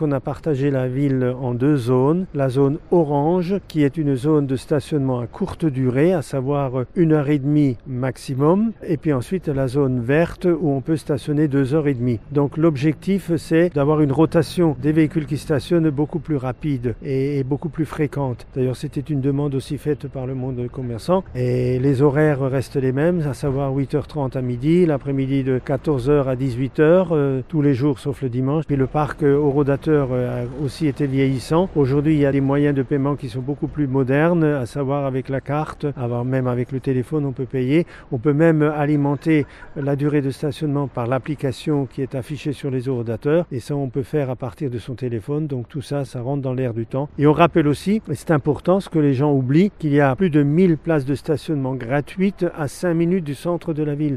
On a partagé la ville en deux zones. La zone orange, qui est une zone de stationnement à courte durée, à savoir une heure et demie maximum. Et puis ensuite la zone verte, où on peut stationner deux heures et demie. Donc l'objectif, c'est d'avoir une rotation des véhicules qui stationnent beaucoup plus rapide et beaucoup plus fréquente. D'ailleurs, c'était une demande aussi faite par le monde commerçant. Et les horaires restent les mêmes, à savoir 8h30 à midi, l'après-midi de 14h à 18h, tous les jours sauf le dimanche. Puis le parc Eurodateur a aussi été vieillissant. Aujourd'hui, il y a des moyens de paiement qui sont beaucoup plus modernes, à savoir avec la carte, avoir même avec le téléphone, on peut payer. On peut même alimenter la durée de stationnement par l'application qui est affichée sur les eurodateurs. Et ça, on peut faire à partir de son téléphone. Donc tout ça, ça rentre dans l'air du temps. Et on rappelle aussi, et c'est important, ce que les gens oublient, qu'il y a plus de 1000 places de stationnement gratuites à 5 minutes du centre de la ville.